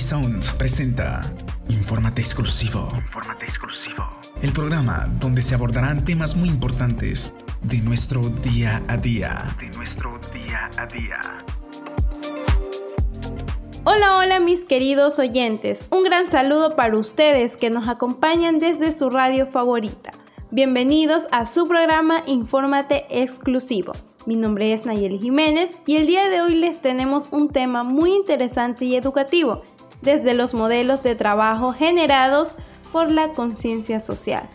Sound presenta Infórmate exclusivo. Infórmate exclusivo. El programa donde se abordarán temas muy importantes de nuestro día a día. De nuestro día a día. Hola, hola mis queridos oyentes. Un gran saludo para ustedes que nos acompañan desde su radio favorita. Bienvenidos a su programa Infórmate exclusivo. Mi nombre es Nayeli Jiménez y el día de hoy les tenemos un tema muy interesante y educativo, desde los modelos de trabajo generados por la conciencia social.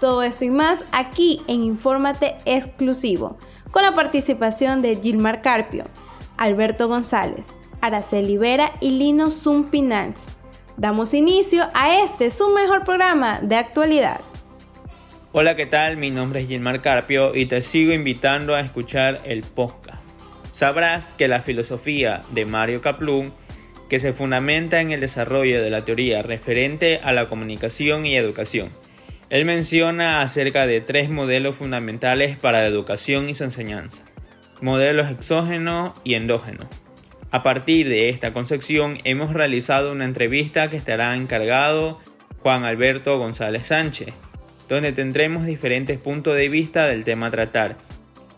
Todo esto y más aquí en Infórmate exclusivo, con la participación de Gilmar Carpio, Alberto González, Araceli Vera y Lino Zumpinanch. Damos inicio a este su mejor programa de actualidad. Hola, ¿qué tal? Mi nombre es Gilmar Carpio y te sigo invitando a escuchar el podcast. Sabrás que la filosofía de Mario Kaplun, que se fundamenta en el desarrollo de la teoría referente a la comunicación y educación, él menciona acerca de tres modelos fundamentales para la educación y su enseñanza, modelos exógenos y endógenos. A partir de esta concepción hemos realizado una entrevista que estará encargado Juan Alberto González Sánchez, donde tendremos diferentes puntos de vista del tema a tratar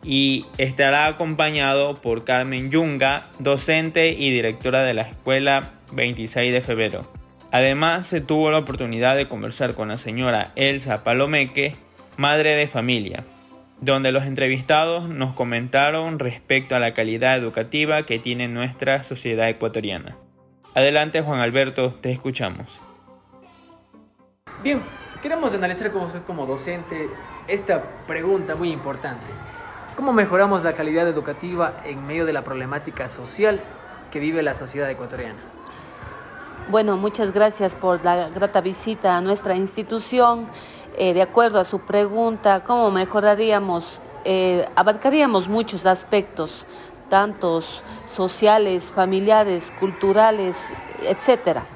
y estará acompañado por Carmen Yunga, docente y directora de la Escuela 26 de Febrero. Además, se tuvo la oportunidad de conversar con la señora Elsa Palomeque, madre de familia, donde los entrevistados nos comentaron respecto a la calidad educativa que tiene nuestra sociedad ecuatoriana. Adelante Juan Alberto, te escuchamos. Bien, Queremos analizar con usted como docente esta pregunta muy importante. ¿Cómo mejoramos la calidad educativa en medio de la problemática social que vive la sociedad ecuatoriana? Bueno, muchas gracias por la grata visita a nuestra institución. Eh, de acuerdo a su pregunta, ¿cómo mejoraríamos? Eh, abarcaríamos muchos aspectos, tantos sociales, familiares, culturales, etcétera.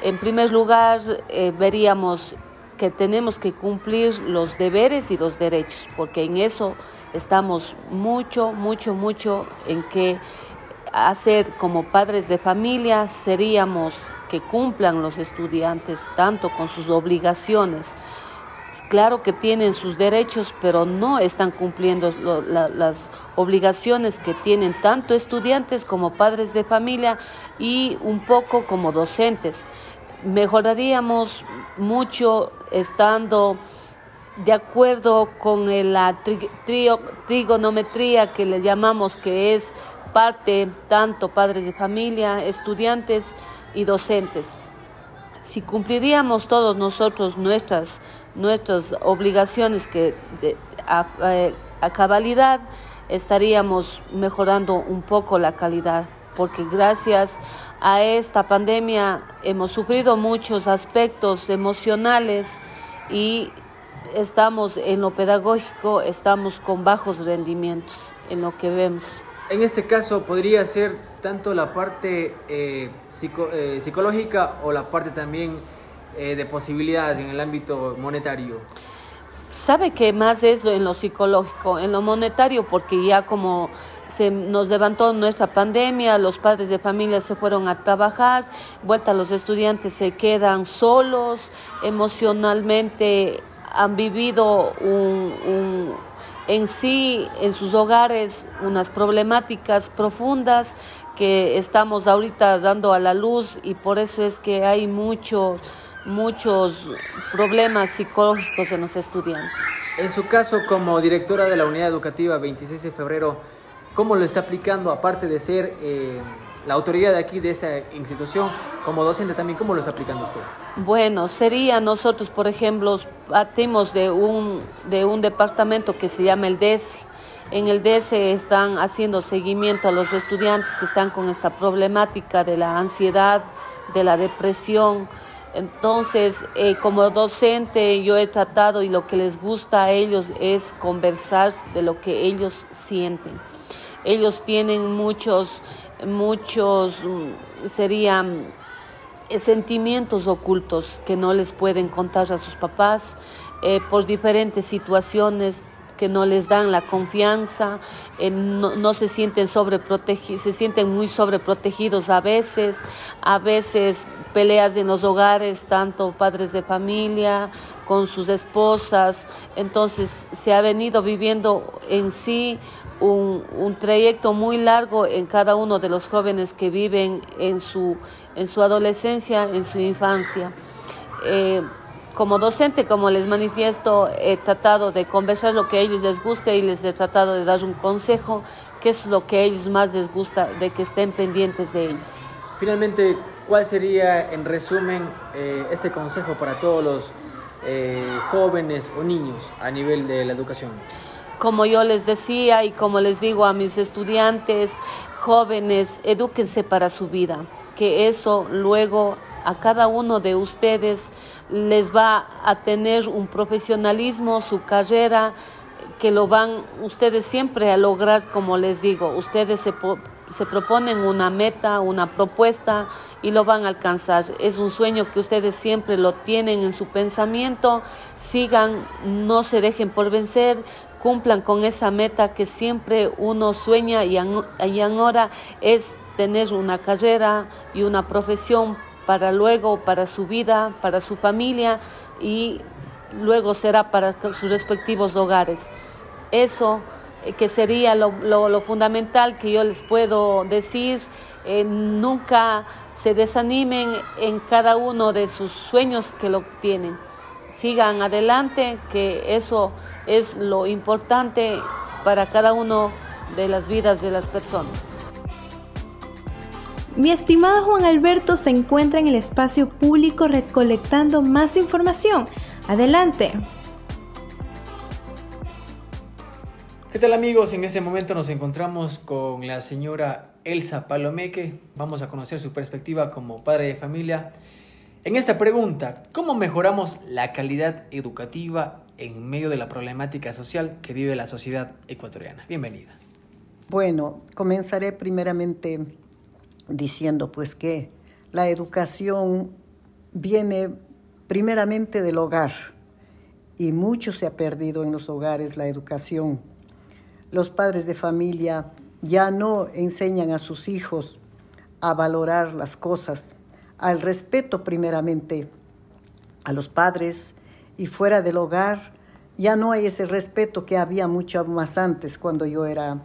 En primer lugar, eh, veríamos que tenemos que cumplir los deberes y los derechos, porque en eso estamos mucho, mucho, mucho en que hacer como padres de familia seríamos que cumplan los estudiantes tanto con sus obligaciones. Claro que tienen sus derechos, pero no están cumpliendo las obligaciones que tienen tanto estudiantes como padres de familia y un poco como docentes mejoraríamos mucho estando de acuerdo con la trigonometría que le llamamos que es parte tanto padres de familia, estudiantes y docentes. Si cumpliríamos todos nosotros nuestras, nuestras obligaciones que a, a cabalidad, estaríamos mejorando un poco la calidad, porque gracias a esta pandemia hemos sufrido muchos aspectos emocionales y estamos en lo pedagógico, estamos con bajos rendimientos en lo que vemos. En este caso podría ser tanto la parte eh, eh, psicológica o la parte también eh, de posibilidades en el ámbito monetario. Sabe que más es en lo psicológico, en lo monetario, porque ya como se nos levantó nuestra pandemia, los padres de familia se fueron a trabajar, vuelta los estudiantes se quedan solos, emocionalmente han vivido un, en sí, en sus hogares, unas problemáticas profundas que estamos ahorita dando a la luz y por eso es que hay mucho muchos problemas psicológicos en los estudiantes. En su caso, como directora de la unidad educativa 26 de febrero, ¿cómo lo está aplicando, aparte de ser eh, la autoridad de aquí, de esta institución, como docente también, cómo lo está aplicando usted? Bueno, sería nosotros, por ejemplo, partimos de un, de un departamento que se llama el DESE. En el DESE están haciendo seguimiento a los estudiantes que están con esta problemática de la ansiedad, de la depresión, entonces, eh, como docente, yo he tratado y lo que les gusta a ellos es conversar de lo que ellos sienten. Ellos tienen muchos, muchos, mm, serían sentimientos ocultos que no les pueden contar a sus papás eh, por diferentes situaciones que no les dan la confianza, eh, no, se sienten sobreprotegidos, se sienten muy sobreprotegidos a veces, a veces peleas en los hogares, tanto padres de familia con sus esposas, entonces se ha venido viviendo en sí un, un, trayecto muy largo en cada uno de los jóvenes que viven en su, en su adolescencia, en su infancia. Eh, como docente, como les manifiesto, he tratado de conversar lo que a ellos les guste y les he tratado de dar un consejo, que es lo que a ellos más les gusta, de que estén pendientes de ellos. Finalmente, ¿cuál sería, en resumen, eh, este consejo para todos los eh, jóvenes o niños a nivel de la educación? Como yo les decía y como les digo a mis estudiantes, jóvenes, edúquense para su vida, que eso luego a cada uno de ustedes les va a tener un profesionalismo, su carrera, que lo van ustedes siempre a lograr, como les digo, ustedes se, se proponen una meta, una propuesta y lo van a alcanzar. Es un sueño que ustedes siempre lo tienen en su pensamiento, sigan, no se dejen por vencer, cumplan con esa meta que siempre uno sueña y, y ahora es tener una carrera y una profesión para luego, para su vida, para su familia y luego será para sus respectivos hogares. Eso eh, que sería lo, fundamental que yo les puedo decir, eh, nunca se desanimen en cada uno de sus sueños que lo tienen. Sigan adelante, que eso es lo importante para cada uno de las vidas de las personas. Mi estimado Juan Alberto se encuentra en el espacio público recolectando más información. Adelante. ¿Qué tal amigos? En este momento nos encontramos con la señora Elsa Palomeque. Vamos a conocer su perspectiva como padre de familia. En esta pregunta, ¿cómo mejoramos la calidad educativa en medio de la problemática social que vive la sociedad ecuatoriana? Bienvenida. Bueno, comenzaré primeramente diciendo pues que la educación viene primeramente del hogar y mucho se ha perdido en los hogares la educación. Los padres de familia ya no enseñan a sus hijos a valorar las cosas, al respeto primeramente a los padres y fuera del hogar ya no hay ese respeto que había mucho más antes cuando yo era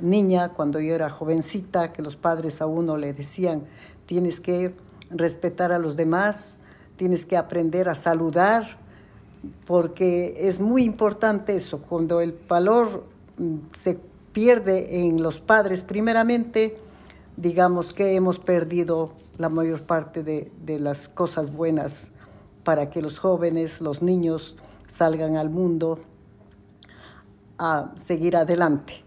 niña, cuando yo era jovencita, que los padres a uno le decían, tienes que respetar a los demás, tienes que aprender a saludar, porque es muy importante eso, cuando el valor mm, se pierde en los padres, primeramente, digamos que hemos perdido la mayor parte de, de las cosas buenas para que los jóvenes, los niños salgan al mundo a seguir adelante.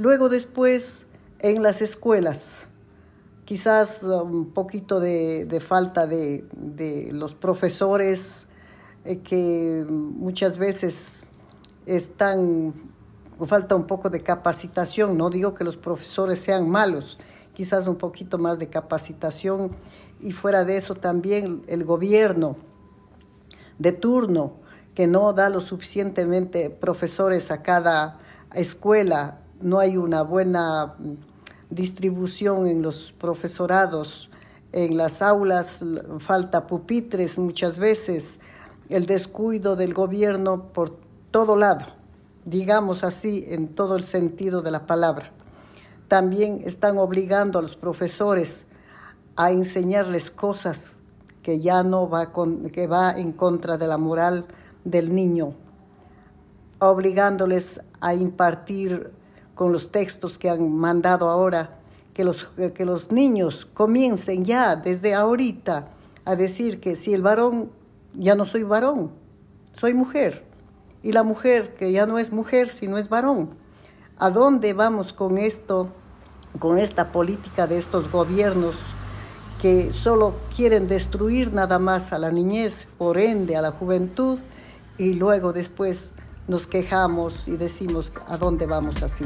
Luego después en las escuelas, quizás un poquito de, falta de, los profesores eh, que muchas veces están, falta un poco de capacitación, no digo que los profesores sean malos, quizás un poquito más de capacitación. Y fuera de eso también el gobierno de turno que no da lo suficientemente profesores a cada escuela no hay una buena distribución en los profesorados, en las aulas falta pupitres muchas veces, el descuido del gobierno por todo lado, digamos así, en todo el sentido de la palabra. También están obligando a los profesores a enseñarles cosas que ya no va que va en contra de la moral del niño, obligándoles a impartir con los textos que han mandado ahora, que los, que los niños comiencen ya desde ahorita a decir que si el varón, ya no soy varón, soy mujer, y la mujer que ya no es mujer, sino es varón. ¿A dónde vamos con esto, con esta política de estos gobiernos que solo quieren destruir nada más a la niñez, por ende a la juventud, y luego después nos quejamos y decimos a dónde vamos así.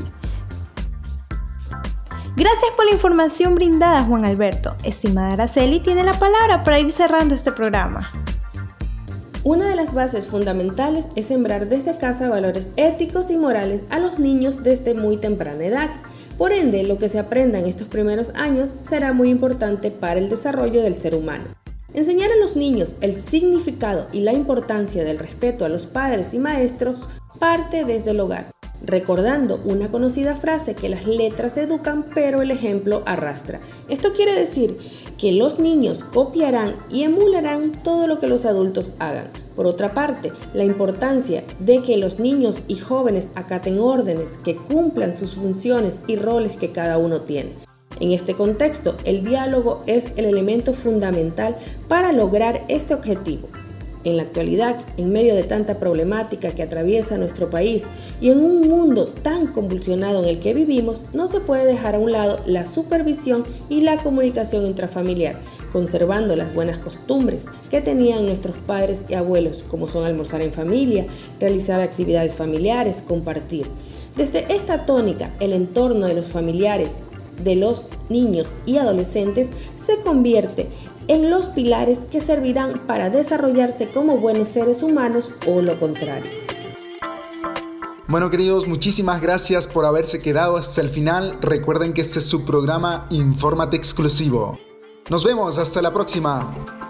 Gracias por la información brindada, Juan Alberto. Estimada Araceli, tiene la palabra para ir cerrando este programa. Una de las bases fundamentales es sembrar desde casa valores éticos y morales a los niños desde muy temprana edad. Por ende, lo que se aprenda en estos primeros años será muy importante para el desarrollo del ser humano. Enseñar a los niños el significado y la importancia del respeto a los padres y maestros parte desde el hogar, recordando una conocida frase que las letras educan pero el ejemplo arrastra. Esto quiere decir que los niños copiarán y emularán todo lo que los adultos hagan. Por otra parte, la importancia de que los niños y jóvenes acaten órdenes, que cumplan sus funciones y roles que cada uno tiene. En este contexto, el diálogo es el elemento fundamental para lograr este objetivo. En la actualidad, en medio de tanta problemática que atraviesa nuestro país y en un mundo tan convulsionado en el que vivimos, no se puede dejar a un lado la supervisión y la comunicación intrafamiliar, conservando las buenas costumbres que tenían nuestros padres y abuelos, como son almorzar en familia, realizar actividades familiares, compartir. Desde esta tónica, el entorno de los familiares, de los niños y adolescentes se convierte en los pilares que servirán para desarrollarse como buenos seres humanos o lo contrario. Bueno queridos, muchísimas gracias por haberse quedado hasta el final. Recuerden que este es su programa Infórmate Exclusivo. Nos vemos, hasta la próxima.